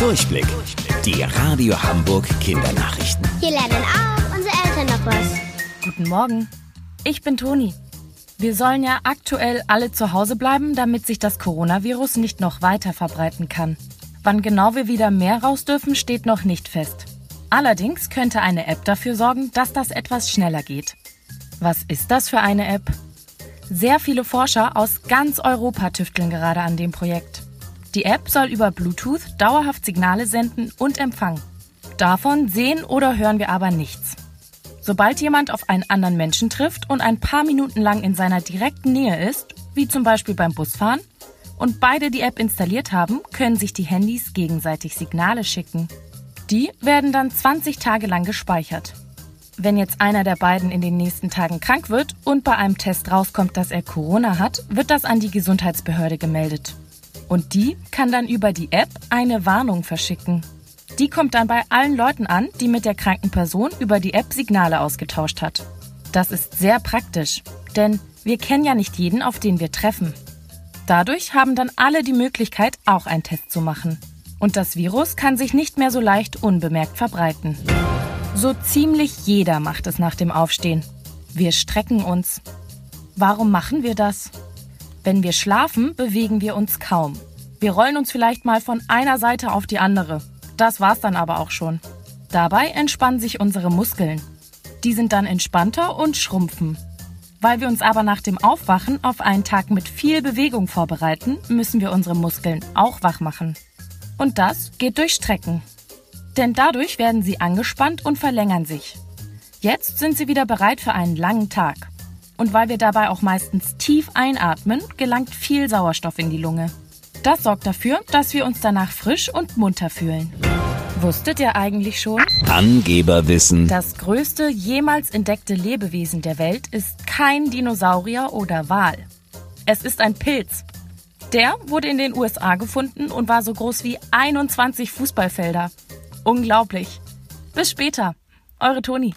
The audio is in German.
Durchblick. Die Radio Hamburg Kindernachrichten. Hier lernen auch unsere Eltern noch was. Guten Morgen. Ich bin Toni. Wir sollen ja aktuell alle zu Hause bleiben, damit sich das Coronavirus nicht noch weiter verbreiten kann. Wann genau wir wieder mehr raus dürfen, steht noch nicht fest. Allerdings könnte eine App dafür sorgen, dass das etwas schneller geht. Was ist das für eine App? Sehr viele Forscher aus ganz Europa tüfteln gerade an dem Projekt. Die App soll über Bluetooth dauerhaft Signale senden und empfangen. Davon sehen oder hören wir aber nichts. Sobald jemand auf einen anderen Menschen trifft und ein paar Minuten lang in seiner direkten Nähe ist, wie zum Beispiel beim Busfahren, und beide die App installiert haben, können sich die Handys gegenseitig Signale schicken. Die werden dann 20 Tage lang gespeichert. Wenn jetzt einer der beiden in den nächsten Tagen krank wird und bei einem Test rauskommt, dass er Corona hat, wird das an die Gesundheitsbehörde gemeldet. Und die kann dann über die App eine Warnung verschicken. Die kommt dann bei allen Leuten an, die mit der kranken Person über die App Signale ausgetauscht hat. Das ist sehr praktisch, denn wir kennen ja nicht jeden, auf den wir treffen. Dadurch haben dann alle die Möglichkeit, auch einen Test zu machen. Und das Virus kann sich nicht mehr so leicht unbemerkt verbreiten. So ziemlich jeder macht es nach dem Aufstehen. Wir strecken uns. Warum machen wir das? Wenn wir schlafen, bewegen wir uns kaum. Wir rollen uns vielleicht mal von einer Seite auf die andere. Das war's dann aber auch schon. Dabei entspannen sich unsere Muskeln. Die sind dann entspannter und schrumpfen. Weil wir uns aber nach dem Aufwachen auf einen Tag mit viel Bewegung vorbereiten, müssen wir unsere Muskeln auch wach machen. Und das geht durch Strecken. Denn dadurch werden sie angespannt und verlängern sich. Jetzt sind sie wieder bereit für einen langen Tag. Und weil wir dabei auch meistens tief einatmen, gelangt viel Sauerstoff in die Lunge. Das sorgt dafür, dass wir uns danach frisch und munter fühlen. Wusstet ihr eigentlich schon? Angeberwissen. Das größte jemals entdeckte Lebewesen der Welt ist kein Dinosaurier oder Wal. Es ist ein Pilz. Der wurde in den USA gefunden und war so groß wie 21 Fußballfelder. Unglaublich. Bis später. Eure Toni.